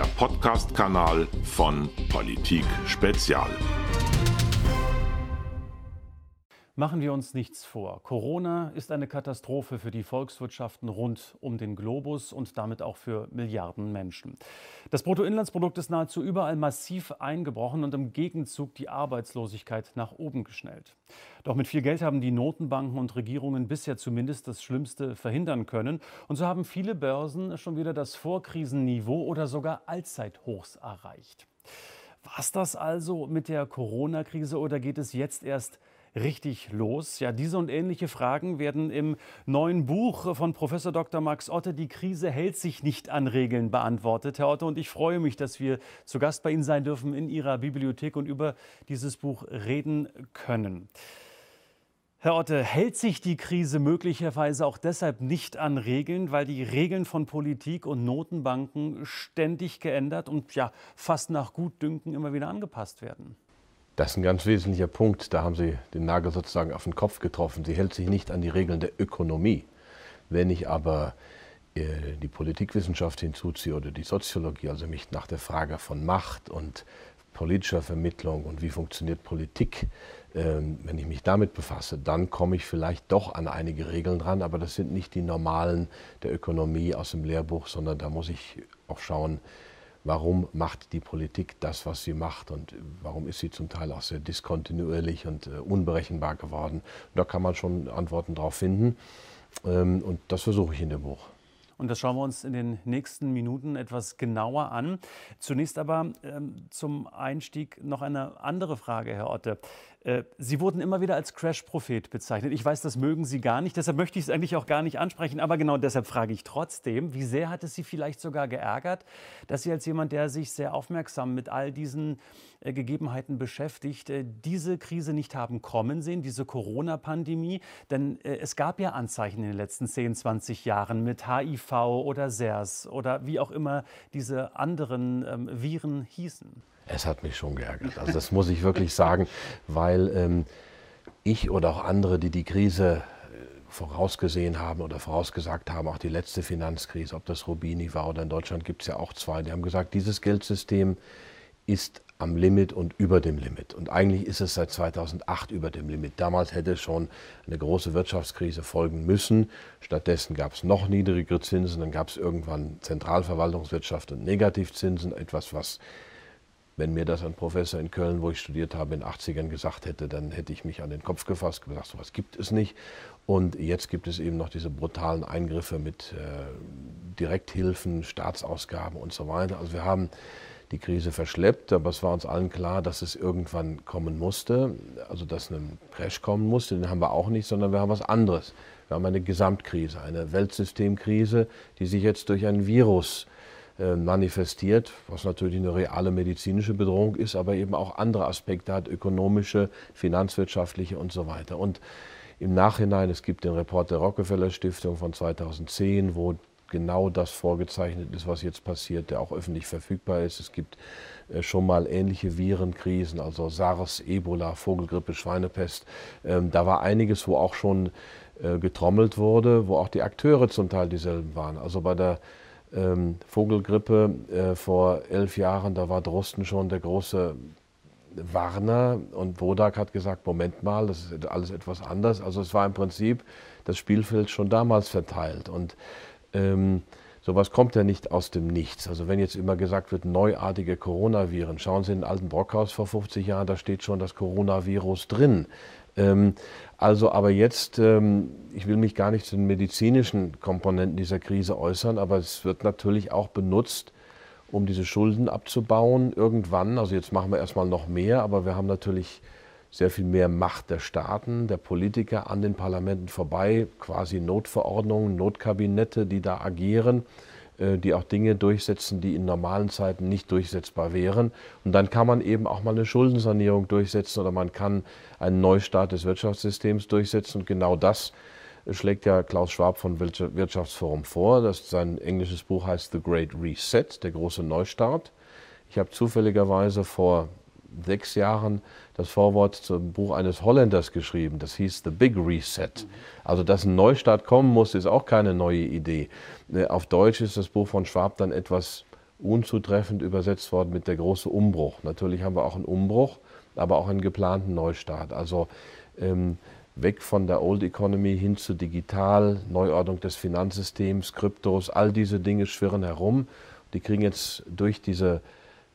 der Podcast-Kanal von Politik Spezial. Machen wir uns nichts vor. Corona ist eine Katastrophe für die Volkswirtschaften rund um den Globus und damit auch für Milliarden Menschen. Das Bruttoinlandsprodukt ist nahezu überall massiv eingebrochen und im Gegenzug die Arbeitslosigkeit nach oben geschnellt. Doch mit viel Geld haben die Notenbanken und Regierungen bisher zumindest das Schlimmste verhindern können. Und so haben viele Börsen schon wieder das Vorkrisenniveau oder sogar Allzeithochs erreicht. War es das also mit der Corona-Krise oder geht es jetzt erst richtig los? Ja, diese und ähnliche Fragen werden im neuen Buch von Professor Dr. Max Otte, Die Krise hält sich nicht an Regeln, beantwortet. Herr Otte, und ich freue mich, dass wir zu Gast bei Ihnen sein dürfen in Ihrer Bibliothek und über dieses Buch reden können. Herr Otte, hält sich die Krise möglicherweise auch deshalb nicht an Regeln, weil die Regeln von Politik und Notenbanken ständig geändert und ja fast nach Gutdünken immer wieder angepasst werden? Das ist ein ganz wesentlicher Punkt. Da haben Sie den Nagel sozusagen auf den Kopf getroffen. Sie hält sich nicht an die Regeln der Ökonomie. Wenn ich aber äh, die Politikwissenschaft hinzuziehe oder die Soziologie, also mich nach der Frage von Macht und politischer Vermittlung und wie funktioniert Politik, ähm, wenn ich mich damit befasse, dann komme ich vielleicht doch an einige Regeln dran, aber das sind nicht die normalen der Ökonomie aus dem Lehrbuch, sondern da muss ich auch schauen, warum macht die Politik das, was sie macht und warum ist sie zum Teil auch sehr diskontinuierlich und äh, unberechenbar geworden. Da kann man schon Antworten drauf finden ähm, und das versuche ich in dem Buch. Und das schauen wir uns in den nächsten Minuten etwas genauer an. Zunächst aber ähm, zum Einstieg noch eine andere Frage, Herr Otte. Äh, Sie wurden immer wieder als Crash-Prophet bezeichnet. Ich weiß, das mögen Sie gar nicht, deshalb möchte ich es eigentlich auch gar nicht ansprechen. Aber genau deshalb frage ich trotzdem, wie sehr hat es Sie vielleicht sogar geärgert, dass Sie als jemand, der sich sehr aufmerksam mit all diesen äh, Gegebenheiten beschäftigt, äh, diese Krise nicht haben kommen sehen, diese Corona-Pandemie? Denn es gab ja Anzeichen in den letzten 10, 20 Jahren mit HIV oder SARS oder wie auch immer diese anderen ähm, Viren hießen. Es hat mich schon geärgert. Also das muss ich wirklich sagen, weil ähm, ich oder auch andere, die die Krise äh, vorausgesehen haben oder vorausgesagt haben, auch die letzte Finanzkrise, ob das Rubini war oder in Deutschland gibt es ja auch zwei, die haben gesagt, dieses Geldsystem ist am Limit und über dem Limit. Und eigentlich ist es seit 2008 über dem Limit. Damals hätte schon eine große Wirtschaftskrise folgen müssen. Stattdessen gab es noch niedrigere Zinsen. Dann gab es irgendwann Zentralverwaltungswirtschaft und Negativzinsen, etwas, was wenn mir das ein Professor in Köln, wo ich studiert habe, in den 80ern gesagt hätte, dann hätte ich mich an den Kopf gefasst gesagt, sowas gibt es nicht. Und jetzt gibt es eben noch diese brutalen Eingriffe mit äh, Direkthilfen, Staatsausgaben und so weiter. Also wir haben die Krise verschleppt, aber es war uns allen klar, dass es irgendwann kommen musste, also dass ein Crash kommen musste, den haben wir auch nicht, sondern wir haben was anderes. Wir haben eine Gesamtkrise, eine Weltsystemkrise, die sich jetzt durch ein Virus äh, manifestiert, was natürlich eine reale medizinische Bedrohung ist, aber eben auch andere Aspekte hat, ökonomische, finanzwirtschaftliche und so weiter. Und im Nachhinein, es gibt den Report der Rockefeller Stiftung von 2010, wo genau das vorgezeichnet ist, was jetzt passiert, der auch öffentlich verfügbar ist. Es gibt äh, schon mal ähnliche Virenkrisen, also SARS, Ebola, Vogelgrippe, Schweinepest. Ähm, da war einiges, wo auch schon äh, getrommelt wurde, wo auch die Akteure zum Teil dieselben waren. Also bei der ähm, Vogelgrippe äh, vor elf Jahren, da war Drosten schon der große Warner und Bodak hat gesagt, Moment mal, das ist alles etwas anders. Also es war im Prinzip das Spielfeld schon damals verteilt und ähm, sowas kommt ja nicht aus dem Nichts. Also wenn jetzt immer gesagt wird, neuartige Coronaviren, schauen Sie in den alten Brockhaus vor 50 Jahren, da steht schon das Coronavirus drin. Ähm, also aber jetzt, ähm, ich will mich gar nicht zu den medizinischen Komponenten dieser Krise äußern, aber es wird natürlich auch benutzt, um diese Schulden abzubauen irgendwann. Also jetzt machen wir erstmal noch mehr, aber wir haben natürlich sehr viel mehr Macht der Staaten, der Politiker an den Parlamenten vorbei, quasi Notverordnungen, Notkabinette, die da agieren. Äh, die auch Dinge durchsetzen, die in normalen Zeiten nicht durchsetzbar wären. Und dann kann man eben auch mal eine Schuldensanierung durchsetzen oder man kann einen Neustart des Wirtschaftssystems durchsetzen. Und genau das schlägt ja Klaus Schwab von Wirtschaftsforum vor. Das sein englisches Buch heißt The Great Reset, der große Neustart. Ich habe zufälligerweise vor sechs Jahren das Vorwort zum Buch eines Holländers geschrieben. Das hieß The Big Reset. Also, dass ein Neustart kommen muss, ist auch keine neue Idee. Äh, auf Deutsch ist das Buch von Schwab dann etwas unzutreffend übersetzt worden mit der große Umbruch. Natürlich haben wir auch einen Umbruch, aber auch einen geplanten Neustart. Also ähm, weg von der Old Economy hin zu digital, Neuordnung des Finanzsystems, Kryptos, all diese Dinge schwirren herum. Die kriegen jetzt durch diese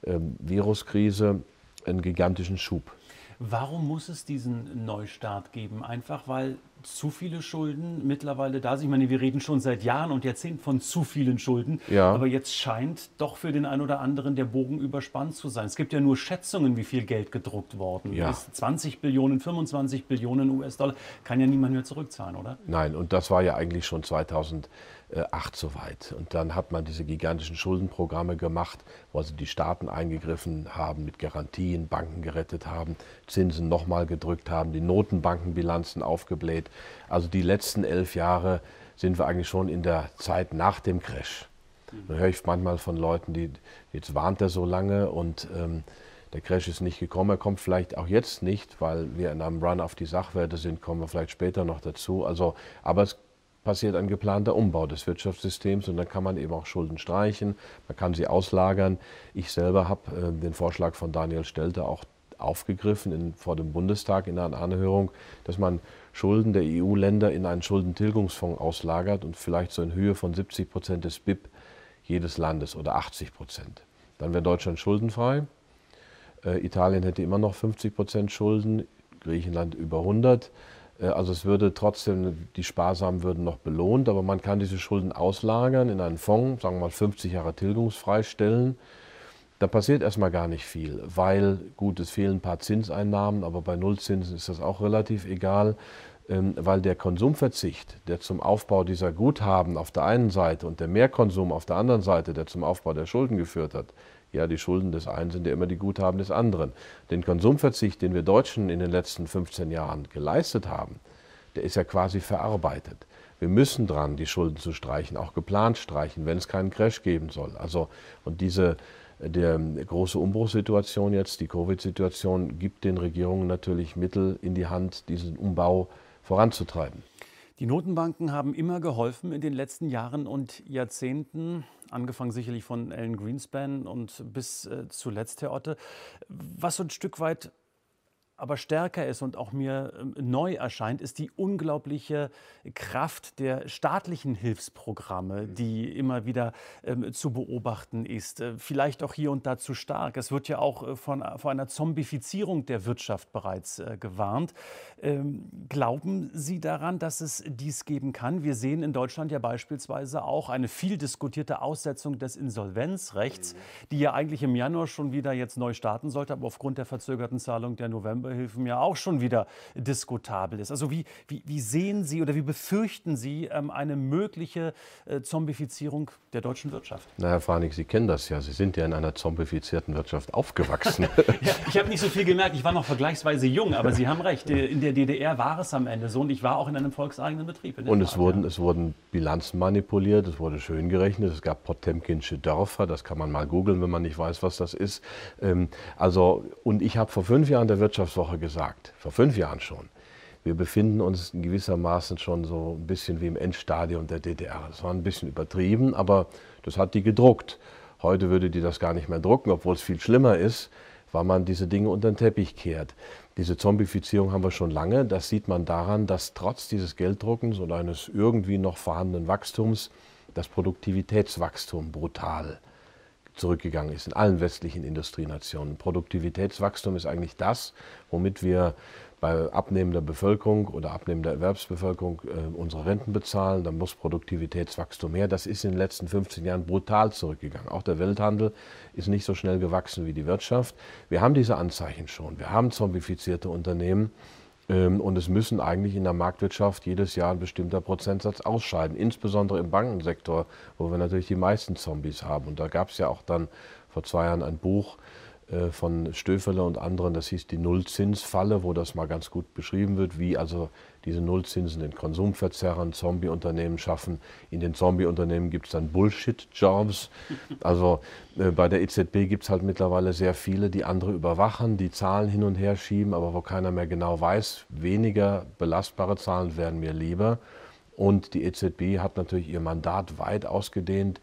ähm, Viruskrise einen gigantischen Schub. Warum muss es diesen Neustart geben? Einfach weil zu viele Schulden mittlerweile da sind. Ich meine, wir reden schon seit Jahren und Jahrzehnten von zu vielen Schulden. Ja. Aber jetzt scheint doch für den einen oder anderen der Bogen überspannt zu sein. Es gibt ja nur Schätzungen, wie viel Geld gedruckt worden ja. ist. 20 Billionen, 25 Billionen US-Dollar. Kann ja niemand mehr zurückzahlen, oder? Nein, und das war ja eigentlich schon 2000 acht soweit. Und dann hat man diese gigantischen Schuldenprogramme gemacht, wo also die Staaten eingegriffen haben, mit Garantien Banken gerettet haben, Zinsen nochmal gedrückt haben, die Notenbankenbilanzen aufgebläht. Also die letzten elf Jahre sind wir eigentlich schon in der Zeit nach dem Crash. Da höre ich manchmal von Leuten, die jetzt warnt er so lange und ähm, der Crash ist nicht gekommen. Er kommt vielleicht auch jetzt nicht, weil wir in einem Run auf die Sachwerte sind, kommen wir vielleicht später noch dazu. Also, aber es passiert ein geplanter Umbau des Wirtschaftssystems und dann kann man eben auch Schulden streichen, man kann sie auslagern. Ich selber habe äh, den Vorschlag von Daniel Stelter auch aufgegriffen in, vor dem Bundestag in einer Anhörung, dass man Schulden der EU-Länder in einen Schuldentilgungsfonds auslagert und vielleicht so in Höhe von 70 Prozent des BIP jedes Landes oder 80 Prozent. Dann wäre Deutschland schuldenfrei. Äh, Italien hätte immer noch 50 Prozent Schulden, Griechenland über 100. Äh, also es würde trotzdem, die Sparsamen würden noch belohnt, aber man kann diese Schulden auslagern in einen Fonds, sagen wir mal 50 Jahre tilgungsfrei stellen. Da passiert erstmal gar nicht viel, weil, gut, es fehlen ein paar Zinseinnahmen, aber bei Nullzinsen ist das auch relativ egal, ähm, weil der Konsumverzicht, der zum Aufbau dieser Guthaben auf der einen Seite und der Mehrkonsum auf der anderen Seite, der zum Aufbau der Schulden geführt hat, ja, die Schulden des einen sind ja immer die Guthaben des anderen. Den Konsumverzicht, den wir Deutschen in den letzten 15 Jahren geleistet haben, der ist ja quasi verarbeitet. Wir müssen dran, die Schulden zu streichen, auch geplant streichen, wenn es keinen Crash geben soll. Also, und diese der große Umbruchssituation jetzt, die Covid-Situation, gibt den Regierungen natürlich Mittel in die Hand, diesen Umbau voranzutreiben. Die Notenbanken haben immer geholfen in den letzten Jahren und Jahrzehnten, angefangen sicherlich von Alan Greenspan und bis äh, zuletzt, Herr Otte. Was so ein Stück weit aber stärker ist und auch mir ähm, neu erscheint, ist die unglaubliche Kraft der staatlichen Hilfsprogramme, mhm. die immer wieder ähm, zu beobachten ist. Äh, vielleicht auch hier und da zu stark. Es wird ja auch äh, von, von einer Zombifizierung der Wirtschaft bereits äh, gewarnt. Ähm, glauben Sie daran, dass es dies geben kann? Wir sehen in Deutschland ja beispielsweise auch eine viel diskutierte Aussetzung des Insolvenzrechts, mhm. die ja eigentlich im Januar schon wieder jetzt neu starten sollte, aber aufgrund der verzögerten Zahlung der November Novemberhilfen ja auch schon wieder diskutabel ist. Also wie, wie, wie sehen Sie oder wie befürchten Sie ähm, eine mögliche äh, Zombifizierung der deutschen Wirtschaft? Na, Herr Franig, Sie kennen das ja. Sie sind ja in einer zombifizierten Wirtschaft aufgewachsen. ja, ich habe nicht so viel gemerkt. Ich war noch vergleichsweise jung, aber Sie haben recht. Äh, in der DDR war es am Ende so und ich war auch in einem volkseigenen Betrieb. Und es wurden, ja. es wurden Bilanzen manipuliert, es wurde schön gerechnet, es gab Potemkinsche Dörfer, das kann man mal googeln, wenn man nicht weiß, was das ist. Ähm, also, und ich habe vor fünf Jahren der Wirtschafts Woche gesagt, vor fünf Jahren schon. Wir befinden uns in gewissermaßen schon so ein bisschen wie im Endstadium der DDR. Das war ein bisschen übertrieben, aber das hat die gedruckt. Heute würde die das gar nicht mehr drucken, obwohl es viel schlimmer ist, weil man diese Dinge unter den Teppich kehrt. Diese Zombifizierung haben wir schon lange. Das sieht man daran, dass trotz dieses Gelddruckens und eines irgendwie noch vorhandenen Wachstums das Produktivitätswachstum brutal zurückgegangen ist in allen westlichen Industrienationen. Produktivitätswachstum ist eigentlich das, womit wir bei abnehmender Bevölkerung oder abnehmender Erwerbsbevölkerung äh, unsere Renten bezahlen. Dann muss Produktivitätswachstum her. Das ist in den letzten 15 Jahren brutal zurückgegangen. Auch der Welthandel ist nicht so schnell gewachsen wie die Wirtschaft. Wir haben diese Anzeichen schon. Wir haben zombifizierte Unternehmen. Ähm, und es müssen eigentlich in der Marktwirtschaft jedes Jahr ein bestimmter Prozentsatz ausscheiden, insbesondere im Bankensektor, wo wir natürlich die meisten Zombies haben. Und da gab es ja auch dann vor zwei Jahren ein Buch, von Stöferle und anderen, das hieß die Nullzinsfalle, wo das mal ganz gut beschrieben wird, wie also diese Nullzinsen den Konsumverzerrern Zombie-Unternehmen schaffen. In den Zombie-Unternehmen gibt es dann Bullshit-Jobs. Also äh, bei der EZB gibt es halt mittlerweile sehr viele, die andere überwachen, die Zahlen hin und her schieben, aber wo keiner mehr genau weiß, weniger belastbare Zahlen wären mir lieber. Und die EZB hat natürlich ihr Mandat weit ausgedehnt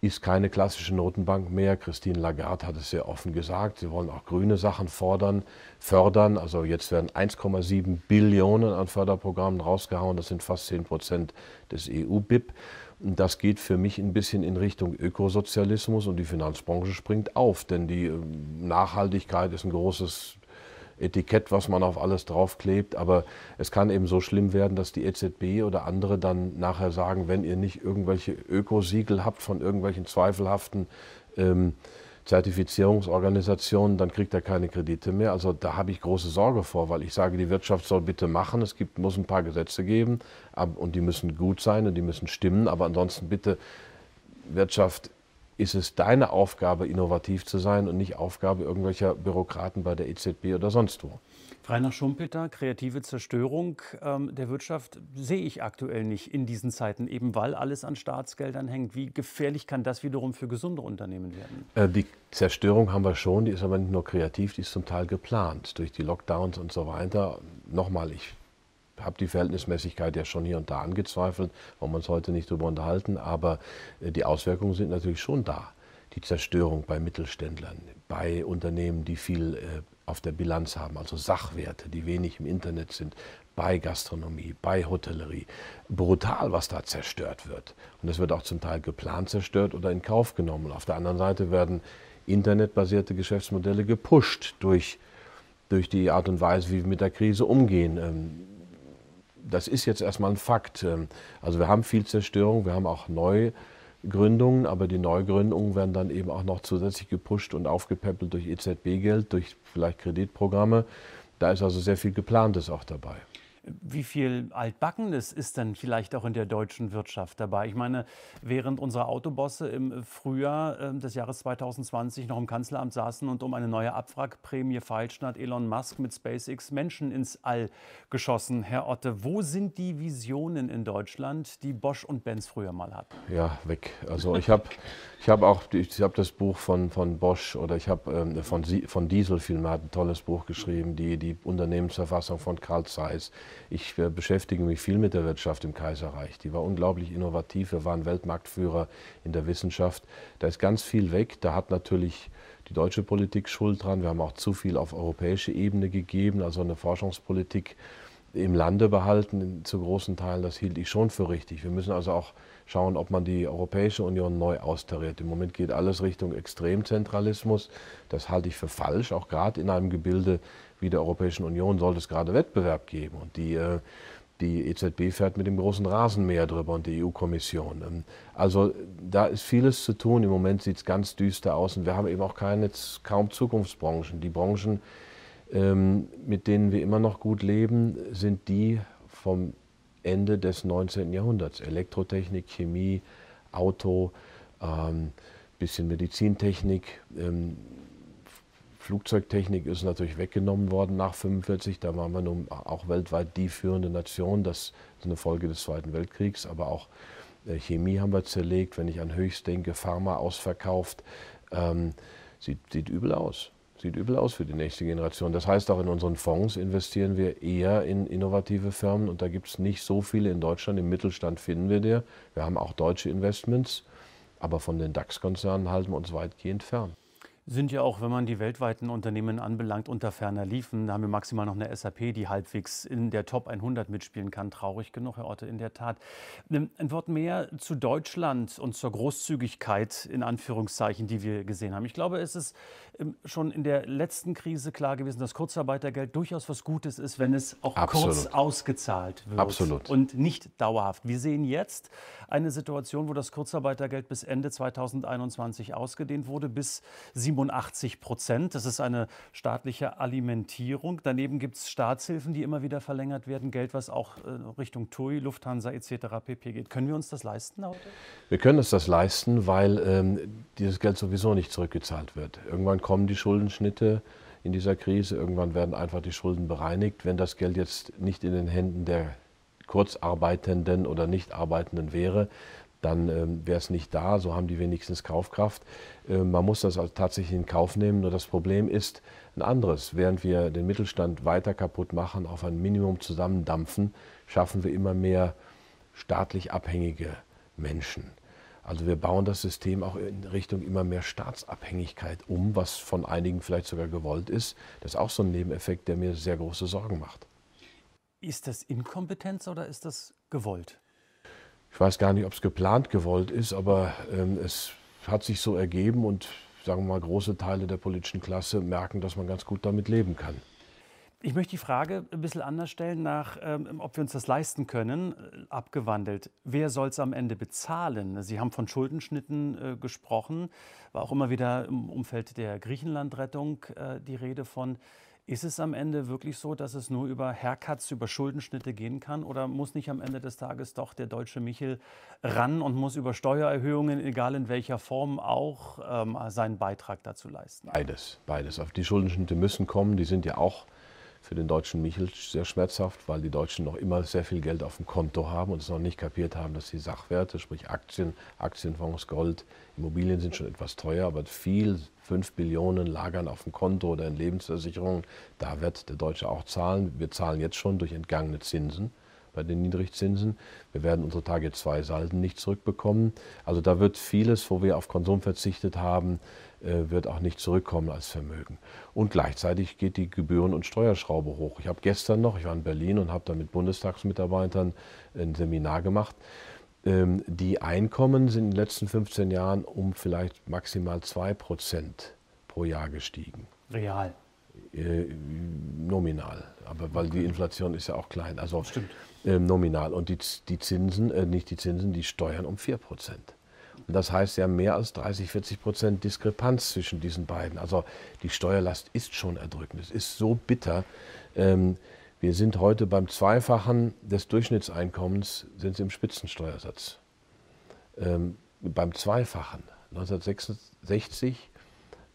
ist keine klassische Notenbank mehr. Christine Lagarde hat es sehr offen gesagt. Sie wollen auch grüne Sachen fordern, fördern. Also jetzt werden 1,7 Billionen an Förderprogrammen rausgehauen. Das sind fast 10 Prozent des EU-BIP. Das geht für mich ein bisschen in Richtung Ökosozialismus und die Finanzbranche springt auf, denn die ähm, Nachhaltigkeit ist ein großes Etikett, was man auf alles draufklebt. Aber es kann eben so schlimm werden, dass die EZB oder andere dann nachher sagen, wenn ihr nicht irgendwelche Ökosiegel habt von irgendwelchen zweifelhaften ähm, Zertifizierungsorganisationen, dann kriegt er keine Kredite mehr. Also da habe ich große Sorge vor, weil ich sage, die Wirtschaft soll bitte machen. Es gibt, muss ein paar Gesetze geben und die müssen gut sein und die müssen stimmen. Aber ansonsten bitte Wirtschaft ist es deine Aufgabe, innovativ zu sein und nicht Aufgabe irgendwelcher Bürokraten bei der EZB oder sonst wo. Rainer Schumpeter, kreative Zerstörung ähm, der Wirtschaft sehe ich aktuell nicht in diesen Zeiten, eben weil alles an Staatsgeldern hängt. Wie gefährlich kann das wiederum für gesunde Unternehmen werden? Äh, die Zerstörung haben wir schon, die ist aber nicht nur kreativ, die ist zum Teil geplant durch die Lockdowns und so weiter. Nochmal, ich habe die Verhältnismäßigkeit ja schon hier und da angezweifelt, wollen wir uns heute nicht darüber unterhalten, aber äh, die Auswirkungen sind natürlich schon da. Die Zerstörung bei Mittelständlern, bei Unternehmen, die viel äh, auf der Bilanz haben, also Sachwerte, die wenig im Internet sind, bei Gastronomie, bei Hotellerie. Brutal, was da zerstört wird. Und es wird auch zum Teil geplant zerstört oder in Kauf genommen. Auf der anderen Seite werden internetbasierte Geschäftsmodelle gepusht durch, durch die Art und Weise, wie wir mit der Krise umgehen. Das ist jetzt erstmal ein Fakt. Ähm, also wir haben viel Zerstörung, wir haben auch Neugründungen, aber die Neugründungen werden dann eben auch noch zusätzlich gepusht und aufgepäppelt durch EZB-Geld, durch vielleicht Kreditprogramme. Da ist also sehr viel Geplantes auch dabei. Wie viel Altbackenes ist denn vielleicht auch in der deutschen Wirtschaft dabei? Ich meine, während unsere Autobosse im Frühjahr ähm, des Jahres 2020 noch im Kanzleramt saßen und um eine neue Abwrackprämie feilschen, hat Elon Musk mit SpaceX Menschen ins All geschossen. Herr Otte, wo sind die Visionen in Deutschland, die Bosch und Benz früher mal hatten? Ja, weg. Also ich habe ich hab auch ich hab das Buch von, von Bosch oder ich habe ähm, von, von Diesel vielmehr ein tolles Buch geschrieben, die, die Unternehmensverfassung von Carl Zeiss. Ich äh, beschäftige mich viel mit der Wirtschaft im Kaiserreich. Die war unglaublich innovativ. Wir waren Weltmarktführer in der Wissenschaft. Da ist ganz viel weg. Da hat natürlich die deutsche Politik Schuld dran. Wir haben auch zu viel auf europäische Ebene gegeben, also eine Forschungspolitik im Lande behalten, zu großen Teilen. Das hielt ich schon für richtig. Wir müssen also auch schauen, ob man die Europäische Union neu austariert. Im Moment geht alles Richtung Extremzentralismus. Das halte ich für falsch, auch gerade in einem Gebilde wie der Europäischen Union sollte es gerade Wettbewerb geben. Und die, äh, die EZB fährt mit dem großen Rasenmäher drüber und die EU-Kommission. Ähm, also da ist vieles zu tun. Im Moment sieht es ganz düster aus und wir haben eben auch keine, kaum Zukunftsbranchen. Die Branchen, ähm, mit denen wir immer noch gut leben, sind die vom Ende des 19. Jahrhunderts. Elektrotechnik, Chemie, Auto, ähm, bisschen Medizintechnik. Ähm, Flugzeugtechnik ist natürlich weggenommen worden nach 1945. Da waren wir nun auch weltweit die führende Nation. Das ist eine Folge des Zweiten Weltkriegs. Aber auch äh, Chemie haben wir zerlegt. Wenn ich an Höchst denke, Pharma ausverkauft. Ähm, sieht, sieht übel aus. Sieht übel aus für die nächste Generation. Das heißt, auch in unseren Fonds investieren wir eher in innovative Firmen. Und da gibt es nicht so viele in Deutschland. Im Mittelstand finden wir der. Wir haben auch deutsche Investments. Aber von den DAX-Konzernen halten wir uns weitgehend fern sind ja auch, wenn man die weltweiten Unternehmen anbelangt, unter ferner liefen. Da haben wir maximal noch eine SAP, die halbwegs in der Top 100 mitspielen kann. Traurig genug, Herr Orte, in der Tat. Ähm, ein Wort mehr zu Deutschland und zur Großzügigkeit in Anführungszeichen, die wir gesehen haben. Ich glaube, es ist schon in der letzten Krise klar gewesen, dass Kurzarbeitergeld durchaus was Gutes ist, wenn es auch Absolut. kurz ausgezahlt wird Absolut. und nicht dauerhaft. Wir sehen jetzt eine Situation, wo das Kurzarbeitergeld bis Ende 2021 ausgedehnt wurde, bis 7 85 Prozent. Das ist eine staatliche Alimentierung. Daneben gibt es Staatshilfen, die immer wieder verlängert werden. Geld, was auch äh, Richtung TUI, Lufthansa etc. pp. geht. Können wir uns das leisten heute? Wir können uns das leisten, weil ähm, dieses Geld sowieso nicht zurückgezahlt wird. Irgendwann kommen die Schuldenschnitte in dieser Krise. Irgendwann werden einfach die Schulden bereinigt. Wenn das Geld jetzt nicht in den Händen der Kurzarbeitenden oder Nichtarbeitenden wäre, dann ähm, wäre es nicht da. So haben die wenigstens Kaufkraft. Ähm, man muss das also tatsächlich in Kauf nehmen. Nur das Problem ist ein anderes. Während wir den Mittelstand weiter kaputt machen, auf ein Minimum zusammendampfen, schaffen wir immer mehr staatlich abhängige Menschen. Also wir bauen das System auch in Richtung immer mehr Staatsabhängigkeit um, was von einigen vielleicht sogar gewollt ist. Das ist auch so ein Nebeneffekt, der mir sehr große Sorgen macht. Ist das Inkompetenz oder ist das gewollt? Ich weiß gar nicht, ob es geplant gewollt ist, aber ähm, es hat sich so ergeben und sagen wir mal, große Teile der politischen Klasse merken, dass man ganz gut damit leben kann. Ich möchte die Frage ein bisschen anders stellen, nach, ähm, ob wir uns das leisten können, äh, abgewandelt. Wer soll es am Ende bezahlen? Sie haben von Schuldenschnitten äh, gesprochen, war auch immer wieder im Umfeld der Griechenlandrettung äh, die Rede von. Ist es am Ende wirklich so, dass es nur über Haircuts, über Schuldenschnitte gehen kann? Oder muss nicht am Ende des Tages doch der deutsche Michel ran und muss über Steuererhöhungen, egal in welcher Form, auch ähm, seinen Beitrag dazu leisten? Beides, beides. Auf die Schuldenschnitte müssen kommen. Die sind ja auch für den deutschen Michel sehr schmerzhaft, weil die Deutschen noch immer sehr viel Geld auf dem Konto haben und es noch nicht kapiert haben, dass die Sachwerte, sprich Aktien, Aktienfonds, Gold, Immobilien sind schon etwas teuer, aber viel, 5 Billionen lagern auf dem Konto oder in Lebensversicherungen, da wird der Deutsche auch zahlen. Wir zahlen jetzt schon durch entgangene Zinsen bei den Niedrigzinsen. Wir werden unsere Tage 2 Salden nicht zurückbekommen. Also da wird vieles, wo wir auf Konsum verzichtet haben, äh, wird auch nicht zurückkommen als Vermögen. Und gleichzeitig geht die Gebühren- und Steuerschraube hoch. Ich habe gestern noch, ich war in Berlin und habe da mit Bundestagsmitarbeitern ein Seminar gemacht. Ähm, die Einkommen sind in den letzten 15 Jahren um vielleicht maximal 2 Prozent pro Jahr gestiegen. Real? Äh, nominal, aber weil die Inflation ist ja auch klein. Also Stimmt. Äh, nominal. Und die, die Zinsen, äh, nicht die Zinsen, die Steuern um 4 Prozent. Das heißt ja mehr als 30, 40 Prozent Diskrepanz zwischen diesen beiden. Also die Steuerlast ist schon erdrückend. Es ist so bitter. Ähm, wir sind heute beim Zweifachen des Durchschnittseinkommens sind sie im Spitzensteuersatz. Ähm, beim Zweifachen. 1966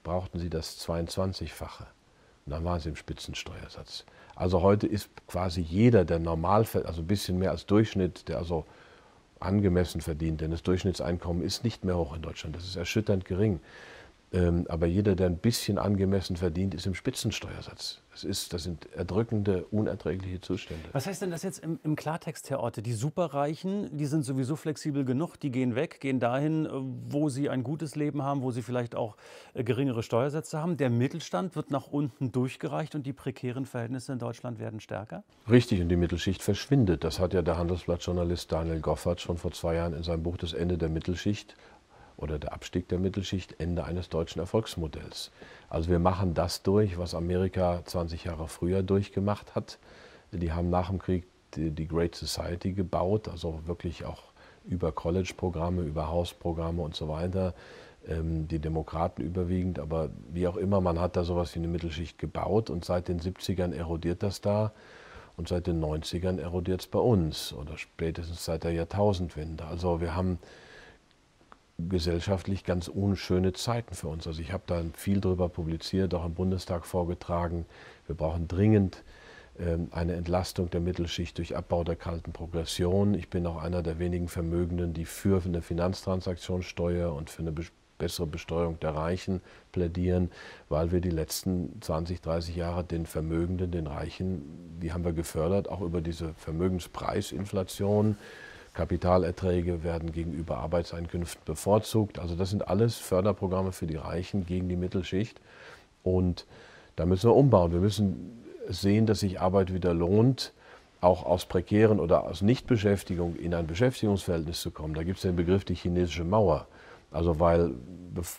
brauchten sie das 22-fache. Und dann waren sie im Spitzensteuersatz. Also heute ist quasi jeder, der Normalfall, also ein bisschen mehr als Durchschnitt, der also angemessen verdient, denn das Durchschnittseinkommen ist nicht mehr hoch in Deutschland. Das ist erschütternd gering. Ähm, aber jeder, der ein bisschen angemessen verdient, ist im Spitzensteuersatz. Das, ist, das sind erdrückende, unerträgliche Zustände. Was heißt denn das jetzt im, im, Klartext, Herr Orte? Die Superreichen, die sind sowieso flexibel genug, die gehen weg, gehen dahin, äh, wo sie ein gutes Leben haben, wo sie vielleicht auch äh, geringere Steuersätze haben. Der Mittelstand wird nach unten durchgereicht und die prekären Verhältnisse in Deutschland werden stärker? Richtig, und die Mittelschicht verschwindet. Das hat ja der Handelsblattjournalist Daniel Goffert schon vor zwei Jahren in seinem Buch Das Ende der Mittelschicht oder der Abstieg der Mittelschicht Ende eines deutschen Erfolgsmodells. Also wir machen das durch, was Amerika 20 Jahre früher durchgemacht hat. Die haben nach dem Krieg die, Great Society gebaut, also wirklich auch über College-Programme, über Hausprogramme und so weiter. Ähm, die Demokraten überwiegend, aber wie auch immer, man hat da sowas wie eine Mittelschicht gebaut und seit den 70ern erodiert das da. Und seit den 90ern erodiert es bei uns oder spätestens seit der Jahrtausendwende. Also wir haben gesellschaftlich ganz unschöne Zeiten für uns. Also ich habe da viel darüber publiziert, auch im Bundestag vorgetragen. Wir brauchen dringend ähm, eine Entlastung der Mittelschicht durch Abbau der kalten Progression. Ich bin auch einer der wenigen Vermögenden, die für eine Finanztransaktionssteuer und für eine bessere Besteuerung der Reichen plädieren, weil wir die letzten 20, 30 Jahre den Vermögenden, den Reichen, die haben wir gefördert, auch über diese Vermögenspreisinflation. Kapitalerträge werden gegenüber Arbeitseinkünften bevorzugt. Also das sind alles Förderprogramme für die Reichen gegen die Mittelschicht. Und da müssen wir umbauen. Wir müssen sehen, dass sich Arbeit wieder lohnt, auch aus prekären oder aus Nichtbeschäftigung in ein Beschäftigungsverhältnis zu kommen. Da gibt es den Begriff die chinesische Mauer. Also weil,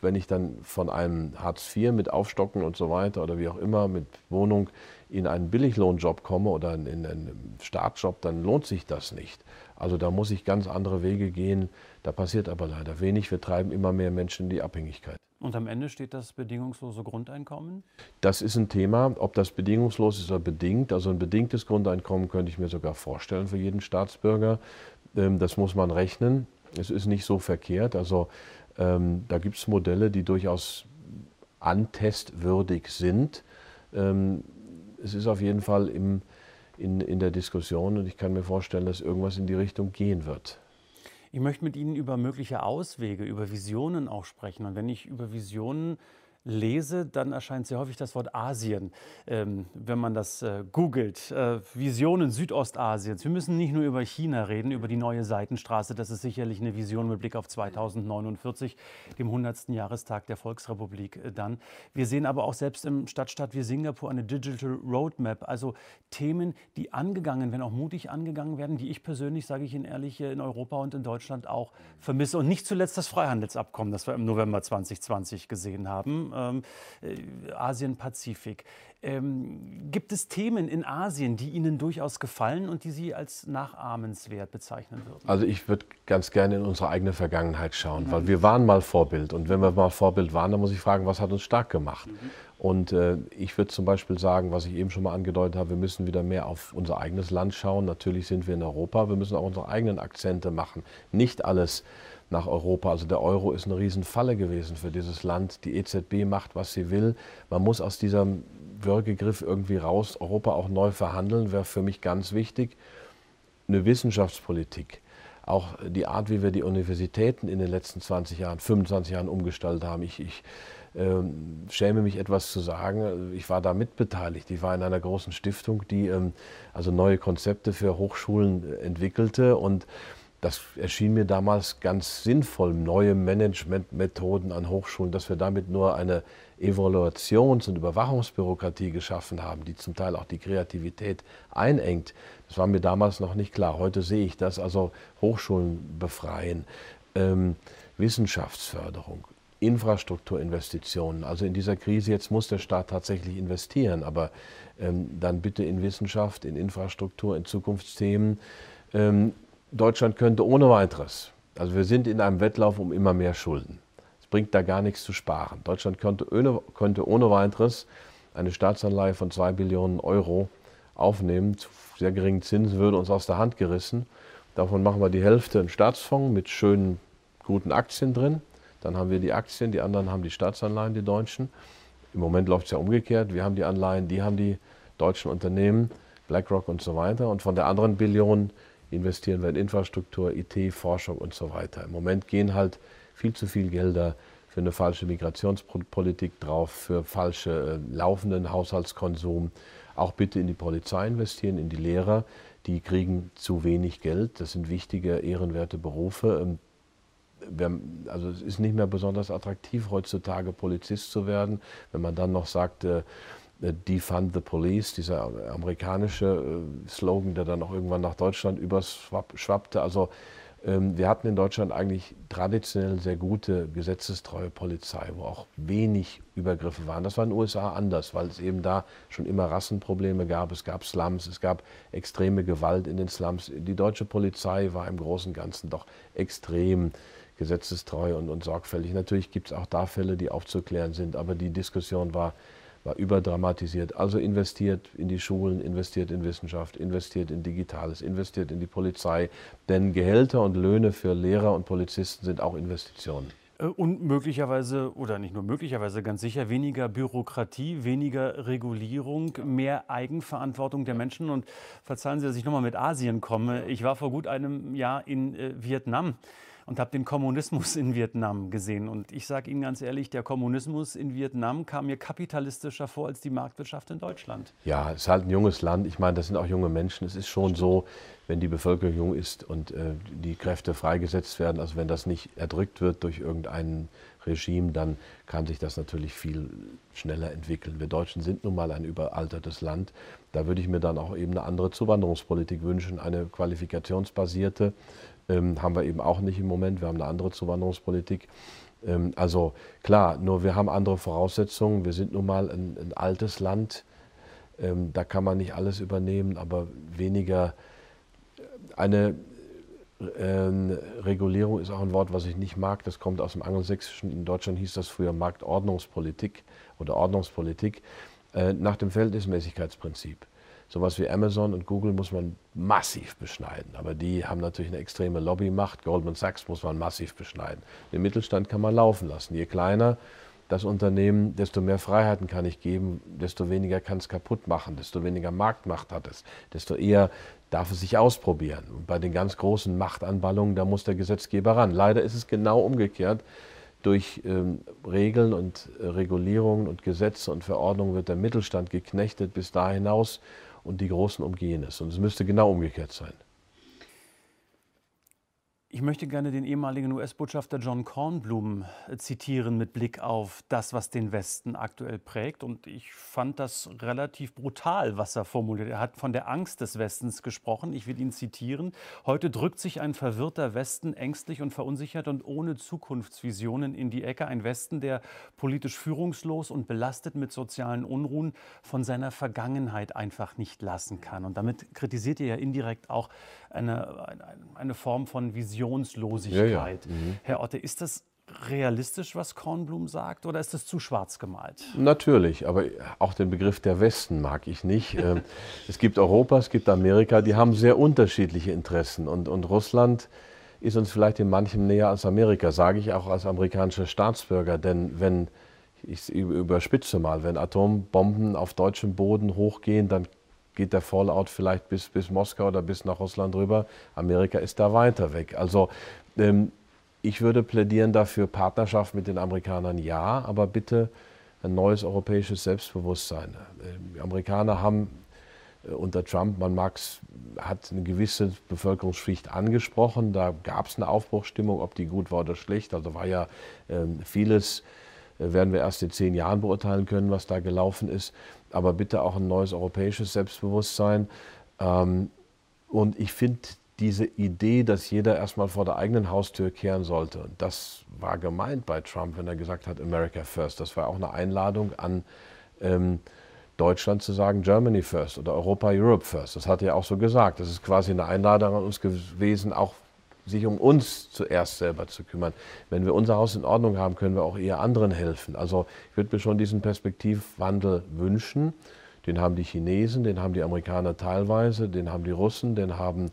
wenn ich dann von einem Hartz IV mit Aufstocken und so weiter oder wie auch immer mit Wohnung in einen Billiglohnjob komme oder in einen Startjob, dann lohnt sich das nicht. Also da muss ich ganz andere Wege gehen. Da passiert aber leider wenig. Wir treiben immer mehr Menschen in die Abhängigkeit. Und am Ende steht das bedingungslose Grundeinkommen? Das ist ein Thema, ob das bedingungslos ist oder bedingt. Also ein bedingtes Grundeinkommen könnte ich mir sogar vorstellen für jeden Staatsbürger. Ähm, das muss man rechnen. Es ist nicht so verkehrt. Also ähm, da gibt es Modelle, die durchaus antestwürdig sind. Ähm, es ist auf jeden Fall im, in, in der Diskussion und ich kann mir vorstellen, dass irgendwas in die Richtung gehen wird. Ich möchte mit Ihnen über mögliche Auswege, über Visionen auch sprechen. Und wenn ich über Visionen lese, dann erscheint sehr häufig das Wort Asien, ähm, wenn man das äh, googelt. Äh, Visionen Südostasiens. Wir müssen nicht nur über China reden, über die neue Seitenstraße. Das ist sicherlich eine Vision mit Blick auf 2049, dem 100. Jahrestag der Volksrepublik äh, dann. Wir sehen aber auch selbst im Stadtstaat wie Singapur eine Digital Roadmap, also Themen, die angegangen werden, auch mutig angegangen werden, die ich persönlich, sage ich Ihnen ehrlich, in Europa und in Deutschland auch vermisse. Und nicht zuletzt das Freihandelsabkommen, das wir im November 2020 gesehen haben ähm, äh, Asien-Pazifik. Ähm, gibt es Themen in Asien, die Ihnen durchaus gefallen und die Sie als nachahmenswert bezeichnen würden? Also ich würde ganz gerne in unsere eigene Vergangenheit schauen, mhm. weil wir waren mal Vorbild. Und wenn wir mal Vorbild waren, dann muss ich fragen, was hat uns stark gemacht? Mhm. Und äh, ich würde zum Beispiel sagen, was ich eben schon mal angedeutet habe, wir müssen wieder mehr auf unser eigenes Land schauen. Natürlich sind wir in Europa, wir müssen auch unsere eigenen Akzente machen. Nicht alles nach Europa. Also der Euro ist eine Riesenfalle gewesen für dieses Land. Die EZB macht, was sie will. Man muss aus diesem Würgegriff irgendwie raus, Europa auch neu verhandeln, wäre für mich ganz wichtig. Eine Wissenschaftspolitik, auch die Art, wie wir die Universitäten in den letzten 20 Jahren, 25 Jahren umgestaltet haben. Ich, ich äh, schäme mich etwas zu sagen, ich war da mitbeteiligt. Ich war in einer großen Stiftung, die ähm, also neue Konzepte für Hochschulen entwickelte und das erschien mir damals ganz sinnvoll, neue Managementmethoden an Hochschulen, dass wir damit nur eine Evaluations- und Überwachungsbürokratie geschaffen haben, die zum Teil auch die Kreativität einengt. Das war mir damals noch nicht klar. Heute sehe ich das, also Hochschulen befreien, ähm, Wissenschaftsförderung, Infrastrukturinvestitionen. Also in dieser Krise jetzt muss der Staat tatsächlich investieren, aber ähm, dann bitte in Wissenschaft, in Infrastruktur, in Zukunftsthemen. Ähm, Deutschland könnte ohne weiteres, also wir sind in einem Wettlauf um immer mehr Schulden. Es bringt da gar nichts zu sparen. Deutschland könnte ohne, könnte ohne weiteres eine Staatsanleihe von 2 Billionen Euro aufnehmen. Zu sehr geringen Zinsen würde uns aus der Hand gerissen. Davon machen wir die Hälfte in Staatsfonds mit schönen, guten Aktien drin. Dann haben wir die Aktien, die anderen haben die Staatsanleihen, die Deutschen. Im Moment läuft es ja umgekehrt. Wir haben die Anleihen, die haben die deutschen Unternehmen, BlackRock und so weiter. Und von der anderen Billion investieren wir in Infrastruktur, IT, Forschung und so weiter. Im Moment gehen halt viel zu viel Gelder für eine falsche Migrationspolitik drauf, für falsche äh, laufenden Haushaltskonsum. Auch bitte in die Polizei investieren, in die Lehrer. Die kriegen zu wenig Geld. Das sind wichtige, ehrenwerte Berufe. Ähm, also es ist nicht mehr besonders attraktiv heutzutage Polizist zu werden. Wenn man dann noch sagt, äh, Defund the Police, dieser amerikanische äh, Slogan, der dann auch irgendwann nach Deutschland überschwappte. Also ähm, wir hatten in Deutschland eigentlich traditionell sehr gute gesetzestreue Polizei, wo auch wenig Übergriffe waren. Das war in den USA anders, weil es eben da schon immer Rassenprobleme gab. Es gab Slums, es gab extreme Gewalt in den Slums. Die deutsche Polizei war im Großen und Ganzen doch extrem gesetzestreu und, und sorgfältig. Natürlich gibt es auch da Fälle, die aufzuklären sind, aber die Diskussion war war überdramatisiert. Also investiert in die Schulen, investiert in Wissenschaft, investiert in Digitales, investiert in die Polizei. Denn Gehälter und Löhne für Lehrer und Polizisten sind auch Investitionen. Äh, und möglicherweise, oder nicht nur möglicherweise, ganz sicher weniger Bürokratie, weniger Regulierung, mehr Eigenverantwortung der Menschen. Und verzeihen Sie, dass ich nochmal mit Asien komme. Ich war vor gut einem Jahr in äh, Vietnam und habe den Kommunismus in Vietnam gesehen. Und ich sage Ihnen ganz ehrlich, der Kommunismus in Vietnam kam mir kapitalistischer vor als die Marktwirtschaft in Deutschland. Ja, es ist halt ein junges Land. Ich meine, das sind auch junge Menschen. Es ist schon so, wenn die Bevölkerung jung ist und äh, die Kräfte freigesetzt werden, also wenn das nicht erdrückt wird durch irgendein Regime, dann kann sich das natürlich viel schneller entwickeln. Wir Deutschen sind nun mal ein überaltertes Land. Da würde ich mir dann auch eben eine andere Zuwanderungspolitik wünschen, eine qualifikationsbasierte, ähm, haben wir eben auch nicht im Moment. Wir haben eine andere Zuwanderungspolitik. Ähm, also klar, nur wir haben andere Voraussetzungen. Wir sind nun mal ein, ein altes Land. Ähm, da kann man nicht alles übernehmen, aber weniger äh, eine äh, Regulierung ist auch ein Wort, was ich nicht mag. Das kommt aus dem Angelsächsischen. In Deutschland hieß das früher Marktordnungspolitik oder Ordnungspolitik äh, nach dem Verhältnismäßigkeitsprinzip. Sowas wie Amazon und Google muss man massiv beschneiden. Aber die haben natürlich eine extreme Lobbymacht. Goldman Sachs muss man massiv beschneiden. Den Mittelstand kann man laufen lassen. Je kleiner das Unternehmen, desto mehr Freiheiten kann ich geben, desto weniger kann es kaputt machen, desto weniger Marktmacht hat es, desto eher darf es sich ausprobieren. Und bei den ganz großen Machtanballungen, da muss der Gesetzgeber ran. Leider ist es genau umgekehrt durch ähm, Regeln und äh, Regulierungen und Gesetze und Verordnungen wird der Mittelstand geknechtet bis da hinaus und die Großen umgehen es. Und es müsste genau umgekehrt sein. Ich möchte gerne den ehemaligen US-Botschafter John Kornblum äh, zitieren mit Blick auf das, was den Westen aktuell prägt. Und ich fand das relativ brutal, was er formuliert. Er hat von der Angst des Westens gesprochen. Ich will ihn zitieren. Heute drückt sich ein verwirrter Westen ängstlich und verunsichert und ohne Zukunftsvisionen in die Ecke. Ein Westen, der politisch führungslos und belastet mit sozialen Unruhen von seiner Vergangenheit einfach nicht lassen kann. Und damit kritisiert er ja indirekt auch eine, eine, Form von Visionslosigkeit. Ja, ja. Mhm. Herr Otte, ist das realistisch, was Kornblum sagt, oder ist das zu schwarz gemalt? Natürlich, aber auch den Begriff der Westen mag ich nicht. Ähm, es gibt Europa, es gibt Amerika, die haben sehr unterschiedliche Interessen und, und Russland ist uns vielleicht in manchem näher als Amerika, sage ich auch als amerikanischer Staatsbürger, denn wenn ich überspitze mal, wenn Atombomben auf deutschem Boden hochgehen, dann geht der Fallout vielleicht bis, bis Moskau oder bis nach Russland rüber. Amerika ist da weiter weg. Also ähm, ich würde plädieren dafür Partnerschaft mit den Amerikanern, ja, aber bitte ein neues europäisches Selbstbewusstsein. Ähm, die Amerikaner haben äh, unter Trump, man mag hat eine gewisse Bevölkerungsschicht angesprochen. Da gab es eine Aufbruchstimmung, ob die gut war oder schlecht. Also war ja ähm, vieles, äh, werden wir erst in zehn Jahren beurteilen können, was da gelaufen ist aber bitte auch ein neues europäisches Selbstbewusstsein. Ähm, und ich finde diese Idee, dass jeder erstmal vor der eigenen Haustür kehren sollte, das war gemeint bei Trump, wenn er gesagt hat, America First. Das war auch eine Einladung an ähm, Deutschland zu sagen, Germany First oder Europa, Europe First. Das hat er auch so gesagt. Das ist quasi eine Einladung an uns gewesen, auch sich um uns zuerst selber zu kümmern. Wenn wir unser Haus in Ordnung haben, können wir auch eher anderen helfen. Also ich würde mir schon diesen Perspektivwandel wünschen. Den haben die Chinesen, den haben die Amerikaner teilweise, den haben die Russen, den haben...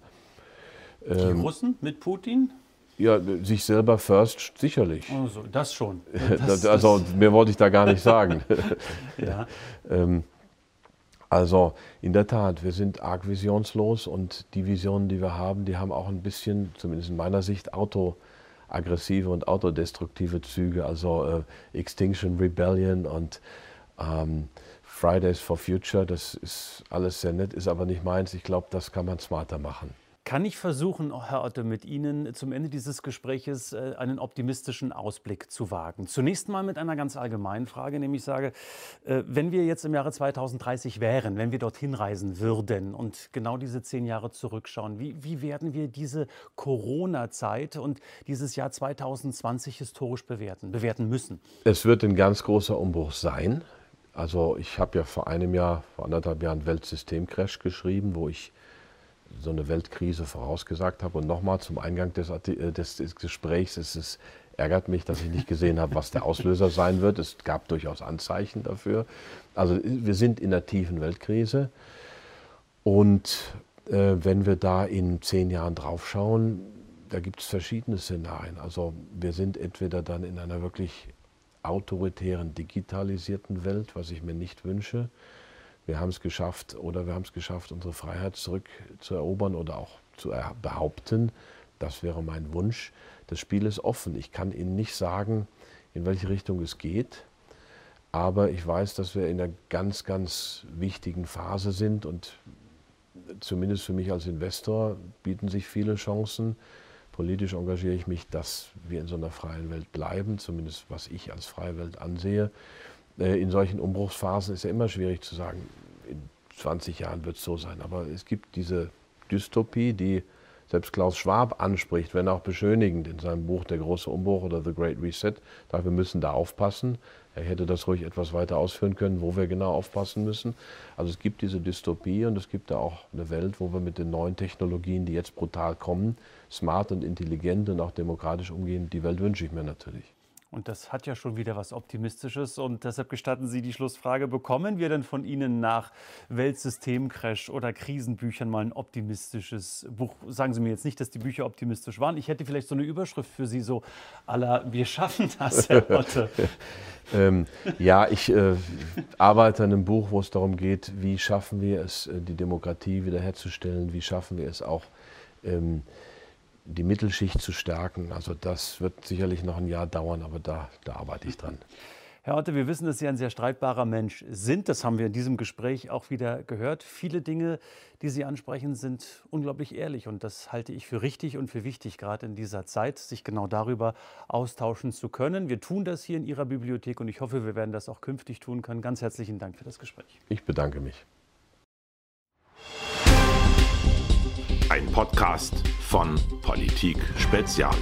Ähm, die Russen mit Putin? Ja, sich selber first sicherlich. Also, das schon. Das, also mehr wollte ich da gar nicht sagen. ja. ähm, also in der Tat, wir sind arg visionslos und die Visionen, die wir haben, die haben auch ein bisschen, zumindest in meiner Sicht, autoaggressive und autodestruktive Züge. Also äh, Extinction Rebellion und ähm, Fridays for Future, das ist alles sehr nett, ist aber nicht meins. Ich glaube, das kann man smarter machen. Kann ich versuchen, Herr Otte, mit Ihnen zum Ende dieses Gespräches äh, einen optimistischen Ausblick zu wagen? Zunächst mal mit einer ganz allgemeinen Frage, nämlich ich sage, äh, wenn wir jetzt im Jahre 2030 wären, wenn wir dorthin reisen würden und genau diese zehn Jahre zurückschauen, wie, wie werden wir diese Corona-Zeit und dieses Jahr 2020 historisch bewerten, bewerten müssen? Es wird ein ganz großer Umbruch sein. Also ich habe ja vor einem Jahr, vor anderthalb Jahren Weltsystemcrash geschrieben, wo ich so eine Weltkrise vorausgesagt habe. Und nochmal zum Eingang des, äh, des, des Gesprächs, es ist, ärgert mich, dass ich nicht gesehen habe, was der Auslöser sein wird. Es gab durchaus Anzeichen dafür. Also wir sind in einer tiefen Weltkrise. Und äh, wenn wir da in zehn Jahren draufschauen, da gibt es verschiedene Szenarien. Also wir sind entweder dann in einer wirklich autoritären, digitalisierten Welt, was ich mir nicht wünsche wir haben es geschafft oder wir haben es geschafft, unsere Freiheit zurückzuerobern oder auch zu behaupten. Das wäre mein Wunsch. Das Spiel ist offen. Ich kann Ihnen nicht sagen, in welche Richtung es geht, aber ich weiß, dass wir in einer ganz, ganz wichtigen Phase sind und zumindest für mich als Investor bieten sich viele Chancen. Politisch engagiere ich mich, dass wir in so einer freien Welt bleiben, zumindest was ich als freie Welt ansehe. Äh, in solchen Umbruchsphasen ist ja immer schwierig zu sagen, in 20 Jahren wird es so sein. Aber es gibt diese Dystopie, die selbst Klaus Schwab anspricht, wenn auch beschönigend in seinem Buch Der große Umbruch oder The Great Reset. Da wir müssen da aufpassen. Er hätte das ruhig etwas weiter ausführen können, wo wir genau aufpassen müssen. Also es gibt diese Dystopie und es gibt da auch eine Welt, wo wir mit den neuen Technologien, die jetzt brutal kommen, smart und intelligent und auch demokratisch umgehen. Die Welt wünsche ich mir natürlich. Und das hat ja schon wieder was Optimistisches. Und deshalb gestatten Sie die Schlussfrage, bekommen wir denn von Ihnen nach Weltsystemcrash oder Krisenbüchern mal ein optimistisches Buch? Sagen Sie mir jetzt nicht, dass die Bücher optimistisch waren. Ich hätte vielleicht so eine Überschrift für Sie, so aller Wir schaffen das, Herr Otte. ähm, ja, ich äh, arbeite an einem Buch, wo es darum geht, wie schaffen wir es, äh, die Demokratie wiederherzustellen, wie schaffen wir es auch, ähm, die Mittelschicht zu stärken. Also das wird sicherlich noch ein Jahr dauern, aber da, da arbeite ich dran. Herr Otte, wir wissen, dass Sie ein sehr streitbarer Mensch sind. Das haben wir in diesem Gespräch auch wieder gehört. Viele Dinge, die Sie ansprechen, sind unglaublich ehrlich. Und das halte ich für richtig und für wichtig, gerade in dieser Zeit, sich genau darüber austauschen zu können. Wir tun das hier in Ihrer Bibliothek und ich hoffe, wir werden das auch künftig tun können. Ganz herzlichen Dank für das Gespräch. Ich bedanke mich. Ein Podcast von Politik Spezial.